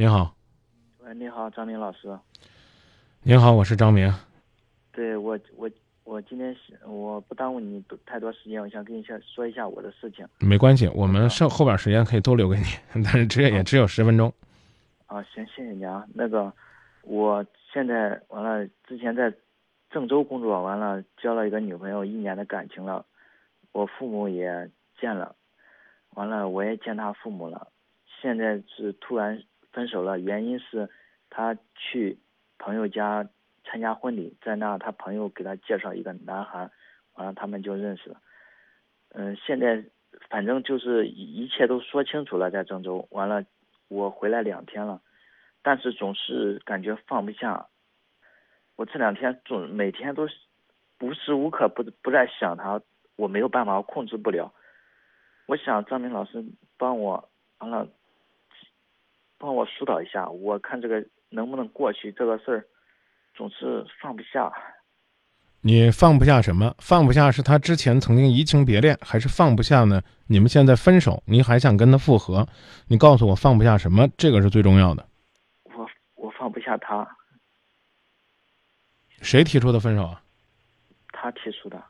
您好，喂，你好，张明老师。您好，我是张明。对我，我我今天我不耽误你太多时间，我想跟你先说一下我的事情。没关系，我们剩后边时间可以都留给你，但是只也只有十分钟。啊，行，谢谢你啊。那个，我现在完了，之前在郑州工作，完了交了一个女朋友，一年的感情了，我父母也见了，完了我也见他父母了，现在是突然分手了，原因是他去。朋友家参加婚礼，在那他朋友给他介绍一个男孩，完了他们就认识了。嗯，现在反正就是一切都说清楚了，在郑州。完了，我回来两天了，但是总是感觉放不下。我这两天总每天都无时无刻不不在想他，我没有办法控制不了。我想张明老师帮我完了，帮我疏导一下，我看这个。能不能过去这个事儿，总是放不下。你放不下什么？放不下是他之前曾经移情别恋，还是放不下呢？你们现在分手，你还想跟他复合？你告诉我放不下什么？这个是最重要的。我我放不下他。谁提出的分手啊？他提出的。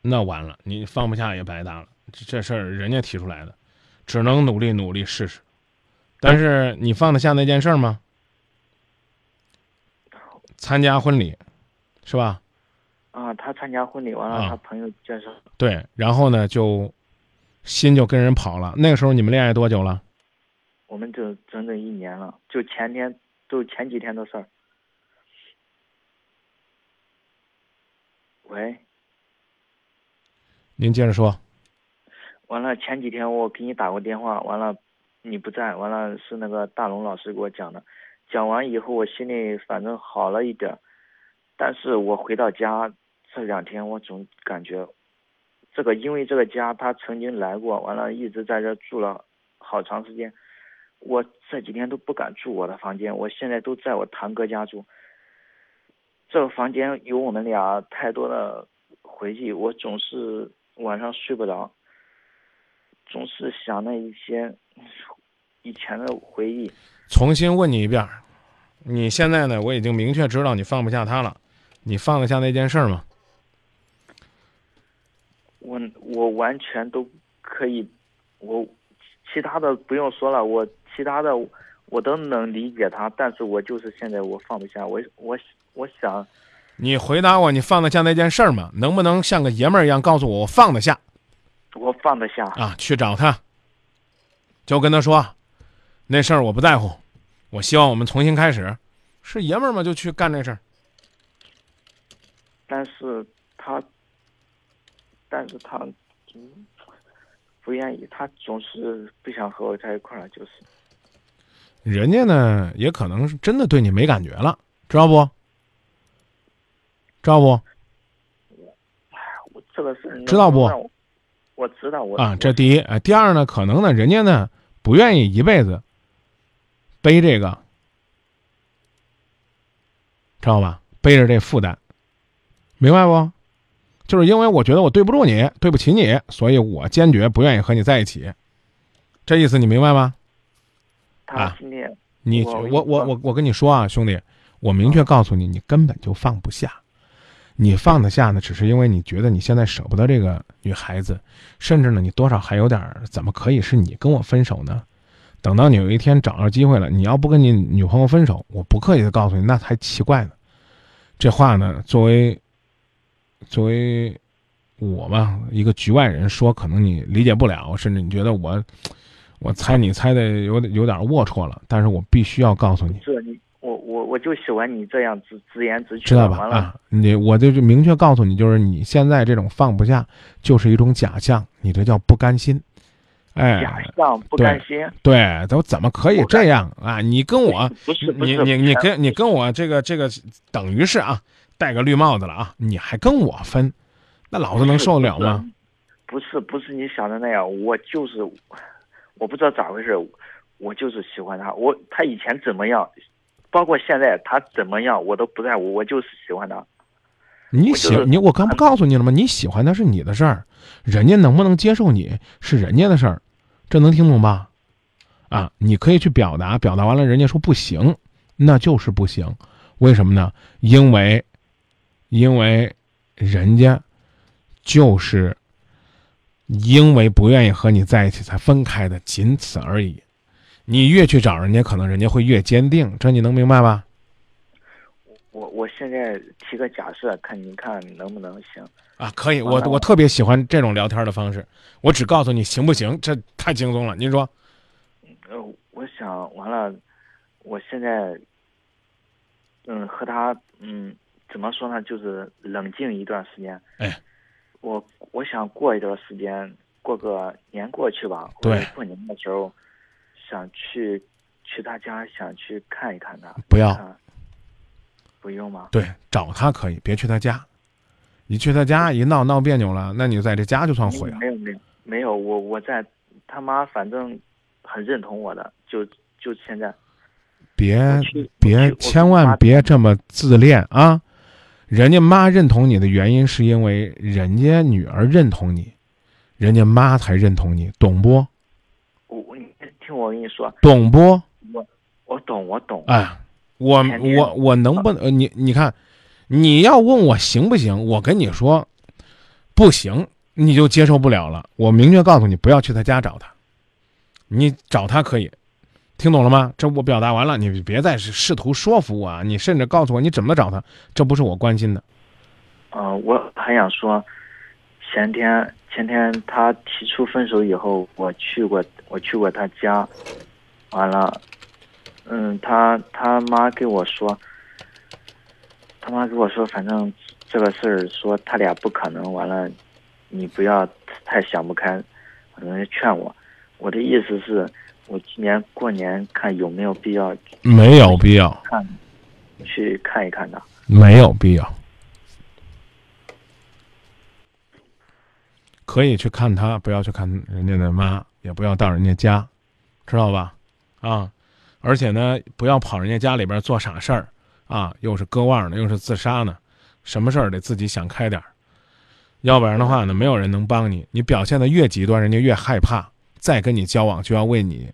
那完了，你放不下也白搭了。这这事儿人家提出来的，只能努力努力试试。但是你放得下那件事儿吗？参加婚礼，是吧？啊，他参加婚礼完了，他朋友介绍。对，然后呢，就心就跟人跑了。那个时候你们恋爱多久了？我们就整整一年了，就前天，就前几天的事儿。喂。您接着说。完了，前几天我给你打过电话，完了。你不在，完了是那个大龙老师给我讲的，讲完以后我心里反正好了一点，但是我回到家这两天我总感觉，这个因为这个家他曾经来过，完了一直在这住了好长时间，我这几天都不敢住我的房间，我现在都在我堂哥家住，这个房间有我们俩太多的回忆，我总是晚上睡不着。总是想那一些以前的回忆。重新问你一遍，你现在呢？我已经明确知道你放不下他了，你放得下那件事吗？我我完全都可以，我其他的不用说了，我其他的我都能理解他，但是我就是现在我放不下，我我我想。你回答我，你放得下那件事吗？能不能像个爷们儿一样告诉我，我放得下？我放得下啊！去找他，就跟他说，那事儿我不在乎，我希望我们重新开始。是爷们儿嘛，就去干那事儿。但是他，但是他，不愿意，他总是不想和我在一块儿，就是。人家呢，也可能是真的对你没感觉了，知道不？知道不？我这个事知道不？我知道我啊，这第一，第二呢，可能呢，人家呢不愿意一辈子背这个，知道吧？背着这负担，明白不？就是因为我觉得我对不住你，对不起你，所以我坚决不愿意和你在一起。这意思你明白吗？啊，你我我我我跟你说啊，兄弟，我明确告诉你，你根本就放不下。你放得下呢，只是因为你觉得你现在舍不得这个女孩子，甚至呢，你多少还有点怎么可以是你跟我分手呢？等到你有一天找着机会了，你要不跟你女朋友分手，我不客气的告诉你，那才奇怪呢。这话呢，作为作为我吧，一个局外人说，可能你理解不了，甚至你觉得我我猜你猜的有点有点龌龊了，但是我必须要告诉你。我我我就喜欢你这样直直言直语，知道吧？啊，你我就就明确告诉你，就是你现在这种放不下，就是一种假象，你这叫不甘心。哎，假象不甘心。对，都怎么可以这样啊？你跟我 不是你你你跟你跟我这个这个等于是啊，戴个绿帽子了啊？你还跟我分，那老子能受得了吗？不是不是你想的那样，我就是我不知道咋回事，我就是喜欢他。我他以前怎么样？包括现在他怎么样，我都不在乎，我就是喜欢他。你喜你我刚不告诉你了吗？你喜欢他是你的事儿，人家能不能接受你是人家的事儿，这能听懂吧？啊，你可以去表达，表达完了人家说不行，那就是不行。为什么呢？因为，因为人家就是因为不愿意和你在一起才分开的，仅此而已。你越去找人家，可能人家会越坚定，这你能明白吧？我我现在提个假设，看您看能不能行啊？可以，我我特别喜欢这种聊天的方式。我只告诉你行不行，这太轻松了。您说？呃，我想完了，我现在。嗯，和他嗯，怎么说呢？就是冷静一段时间。哎，我我想过一段时间，过个年过去吧。对。过年的时候，想去去他家，想去看一看他。不要。不用吗？对，找他可以，别去他家。你去他家一闹闹别扭了，那你在这家就算毁了。没有没有没有，我我在他妈反正很认同我的，就就现在。别别，千万别这么自恋啊！人家妈认同你的原因，是因为人家女儿认同你，人家妈才认同你，懂不？我你听我跟你说，懂不？我我懂，我懂。哎，我我我能不能？你你看，你要问我行不行？我跟你说，不行，你就接受不了了。我明确告诉你，不要去他家找他，你找他可以。听懂了吗？这我表达完了，你别再试图说服我啊！你甚至告诉我你怎么找他，这不是我关心的。呃，我还想说，前天前天他提出分手以后，我去过我去过他家，完了，嗯，他他妈跟我说，他妈跟我说，反正这个事儿说他俩不可能，完了，你不要太想不开，反正劝我，我的意思是。我今年过年看有没有必要？没有必要看，去看一看的。没有必要，可以去看他，不要去看人家的妈，也不要到人家家，知道吧？啊，而且呢，不要跑人家家里边做傻事儿啊，又是割腕呢，又是自杀呢，什么事儿得自己想开点儿，要不然的话呢，没有人能帮你。你表现的越极端，人家越害怕，再跟你交往就要为你。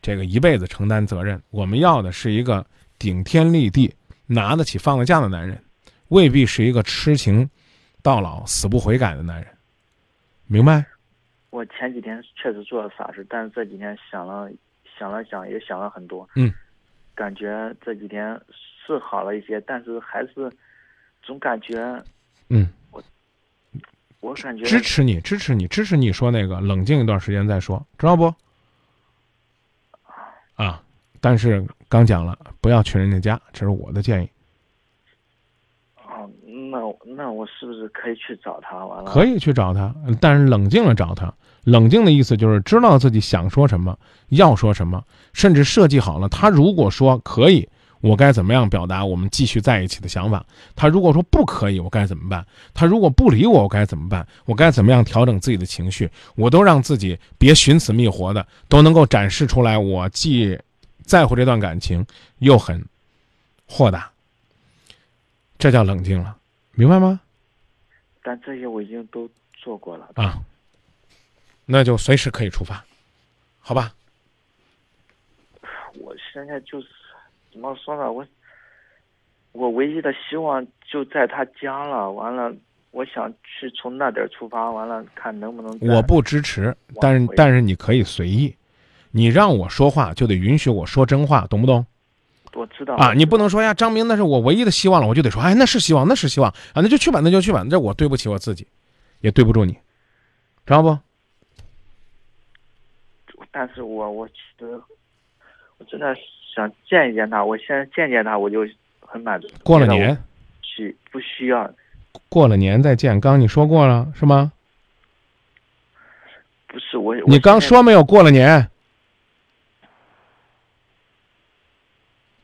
这个一辈子承担责任，我们要的是一个顶天立地、拿得起放得下的男人，未必是一个痴情到老、死不悔改的男人。明白？我前几天确实做了傻事，但是这几天想了想了想，也想了很多。嗯，感觉这几天是好了一些，但是还是总感觉……嗯，我我感觉支持你，支持你，支持你说那个，冷静一段时间再说，知道不？啊，但是刚讲了，不要去人家家，这是我的建议。那那我是不是可以去找他？完了，可以去找他，但是冷静了找他。冷静的意思就是知道自己想说什么，要说什么，甚至设计好了。他如果说可以，我该怎么样表达我们继续在一起的想法？他如果说不可以，我该怎么办？他如果不理我，我该怎么办？我该怎么样调整自己的情绪？我都让自己别寻死觅活的，都能够展示出来。我既在乎这段感情，又很豁达，这叫冷静了，明白吗？但这些我已经都做过了啊，那就随时可以出发，好吧？我现在就是。怎么说呢？我我唯一的希望就在他家了。完了，我想去从那点出发。完了，看能不能。我不支持，但是但是你可以随意。你让我说话，就得允许我说真话，懂不懂？我知道啊，你不能说呀，张明，那是我唯一的希望了，我就得说，哎，那是希望，那是希望啊，那就去吧，那就去吧。这我对不起我自己，也对不住你，知道不？但是我我其实我真的。想见一见他，我现在见见他，我就很满足。过了年，需不需要？过了年再见。刚你说过了是吗？不是我，你刚说没有过了年，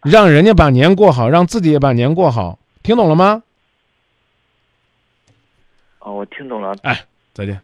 让人家把年过好，让自己也把年过好，听懂了吗？哦，我听懂了。哎，再见。